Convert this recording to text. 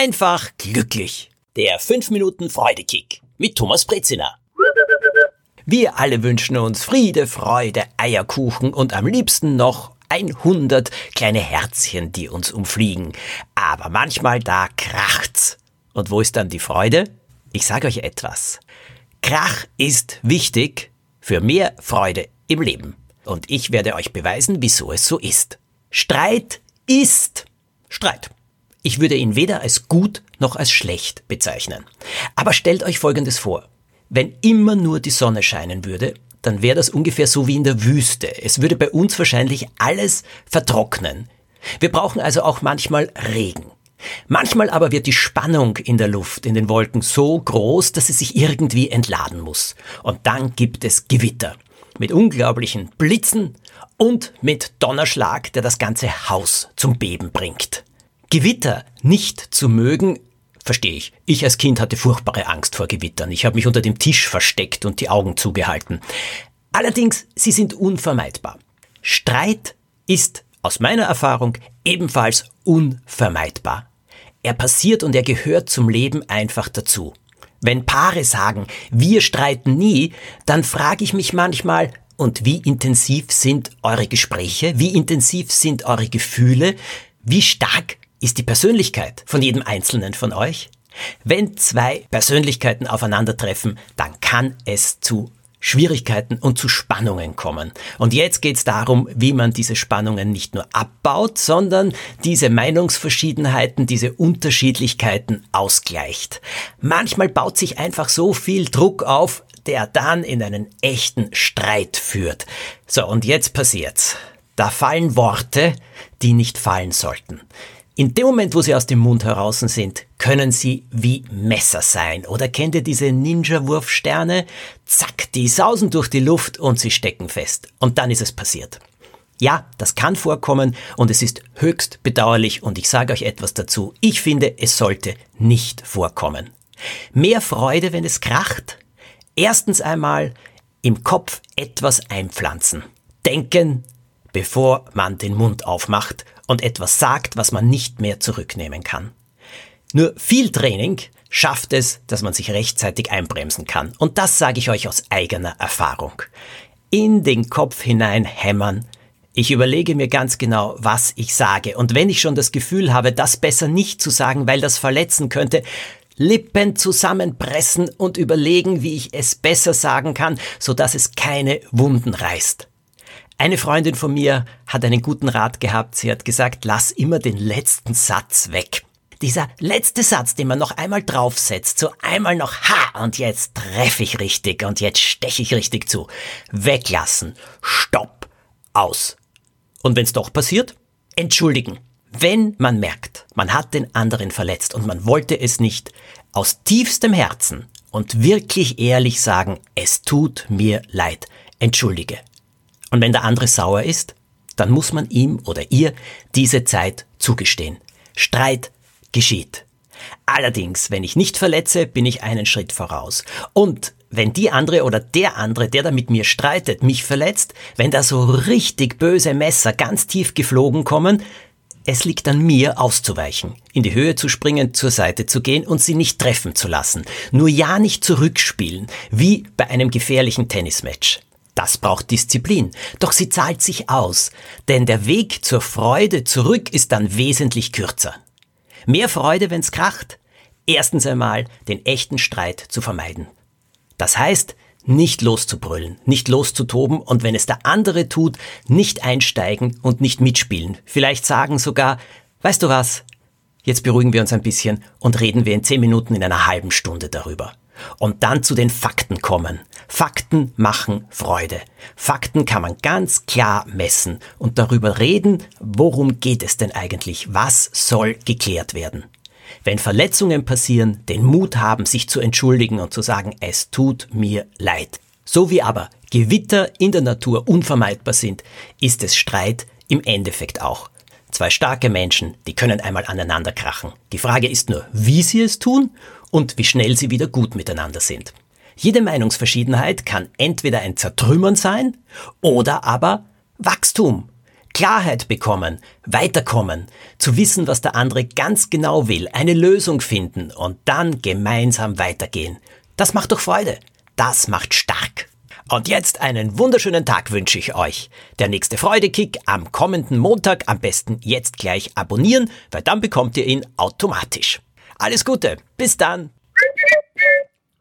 einfach glücklich. Der 5 Minuten Freudekick mit Thomas Brezina. Wir alle wünschen uns Friede, Freude, Eierkuchen und am liebsten noch 100 kleine Herzchen, die uns umfliegen. Aber manchmal da kracht's. Und wo ist dann die Freude? Ich sage euch etwas. Krach ist wichtig für mehr Freude im Leben. Und ich werde euch beweisen, wieso es so ist. Streit ist Streit. Ich würde ihn weder als gut noch als schlecht bezeichnen. Aber stellt euch Folgendes vor. Wenn immer nur die Sonne scheinen würde, dann wäre das ungefähr so wie in der Wüste. Es würde bei uns wahrscheinlich alles vertrocknen. Wir brauchen also auch manchmal Regen. Manchmal aber wird die Spannung in der Luft, in den Wolken so groß, dass es sich irgendwie entladen muss. Und dann gibt es Gewitter. Mit unglaublichen Blitzen und mit Donnerschlag, der das ganze Haus zum Beben bringt. Gewitter nicht zu mögen, verstehe ich. Ich als Kind hatte furchtbare Angst vor Gewittern. Ich habe mich unter dem Tisch versteckt und die Augen zugehalten. Allerdings, sie sind unvermeidbar. Streit ist aus meiner Erfahrung ebenfalls unvermeidbar. Er passiert und er gehört zum Leben einfach dazu. Wenn Paare sagen, wir streiten nie, dann frage ich mich manchmal, und wie intensiv sind eure Gespräche? Wie intensiv sind eure Gefühle? Wie stark ist die Persönlichkeit von jedem Einzelnen von euch. Wenn zwei Persönlichkeiten aufeinandertreffen, dann kann es zu Schwierigkeiten und zu Spannungen kommen. Und jetzt geht es darum, wie man diese Spannungen nicht nur abbaut, sondern diese Meinungsverschiedenheiten, diese Unterschiedlichkeiten ausgleicht. Manchmal baut sich einfach so viel Druck auf, der dann in einen echten Streit führt. So, und jetzt passiert's. Da fallen Worte, die nicht fallen sollten. In dem Moment, wo sie aus dem Mund heraus sind, können sie wie Messer sein. Oder kennt ihr diese Ninja-Wurfsterne? Zack, die sausen durch die Luft und sie stecken fest. Und dann ist es passiert. Ja, das kann vorkommen und es ist höchst bedauerlich und ich sage euch etwas dazu. Ich finde, es sollte nicht vorkommen. Mehr Freude, wenn es kracht? Erstens einmal im Kopf etwas einpflanzen. Denken, bevor man den Mund aufmacht und etwas sagt, was man nicht mehr zurücknehmen kann. Nur viel Training schafft es, dass man sich rechtzeitig einbremsen kann. Und das sage ich euch aus eigener Erfahrung. In den Kopf hinein hämmern. Ich überlege mir ganz genau, was ich sage. Und wenn ich schon das Gefühl habe, das besser nicht zu sagen, weil das verletzen könnte, Lippen zusammenpressen und überlegen, wie ich es besser sagen kann, so dass es keine Wunden reißt. Eine Freundin von mir hat einen guten Rat gehabt. Sie hat gesagt, lass immer den letzten Satz weg. Dieser letzte Satz, den man noch einmal draufsetzt, so einmal noch, ha, und jetzt treffe ich richtig und jetzt steche ich richtig zu. Weglassen. Stopp. Aus. Und wenn es doch passiert? Entschuldigen. Wenn man merkt, man hat den anderen verletzt und man wollte es nicht, aus tiefstem Herzen und wirklich ehrlich sagen, es tut mir leid. Entschuldige. Und wenn der andere sauer ist, dann muss man ihm oder ihr diese Zeit zugestehen. Streit geschieht. Allerdings, wenn ich nicht verletze, bin ich einen Schritt voraus. Und wenn die andere oder der andere, der da mit mir streitet, mich verletzt, wenn da so richtig böse Messer ganz tief geflogen kommen, es liegt an mir auszuweichen, in die Höhe zu springen, zur Seite zu gehen und sie nicht treffen zu lassen. Nur ja nicht zurückspielen, wie bei einem gefährlichen Tennismatch. Das braucht Disziplin, doch sie zahlt sich aus, denn der Weg zur Freude zurück ist dann wesentlich kürzer. Mehr Freude, wenn's kracht. Erstens einmal den echten Streit zu vermeiden. Das heißt, nicht loszubrüllen, nicht loszutoben und wenn es der andere tut, nicht einsteigen und nicht mitspielen. Vielleicht sagen sogar, weißt du was, jetzt beruhigen wir uns ein bisschen und reden wir in zehn Minuten in einer halben Stunde darüber und dann zu den Fakten kommen. Fakten machen Freude. Fakten kann man ganz klar messen und darüber reden, worum geht es denn eigentlich, was soll geklärt werden. Wenn Verletzungen passieren, den Mut haben, sich zu entschuldigen und zu sagen, es tut mir leid. So wie aber Gewitter in der Natur unvermeidbar sind, ist es Streit im Endeffekt auch. Zwei starke Menschen, die können einmal aneinander krachen. Die Frage ist nur, wie sie es tun und wie schnell sie wieder gut miteinander sind. Jede Meinungsverschiedenheit kann entweder ein Zertrümmern sein oder aber Wachstum. Klarheit bekommen, weiterkommen, zu wissen, was der andere ganz genau will, eine Lösung finden und dann gemeinsam weitergehen. Das macht doch Freude. Das macht stark. Und jetzt einen wunderschönen Tag wünsche ich euch. Der nächste Freudekick am kommenden Montag am besten jetzt gleich abonnieren, weil dann bekommt ihr ihn automatisch. Alles Gute, bis dann.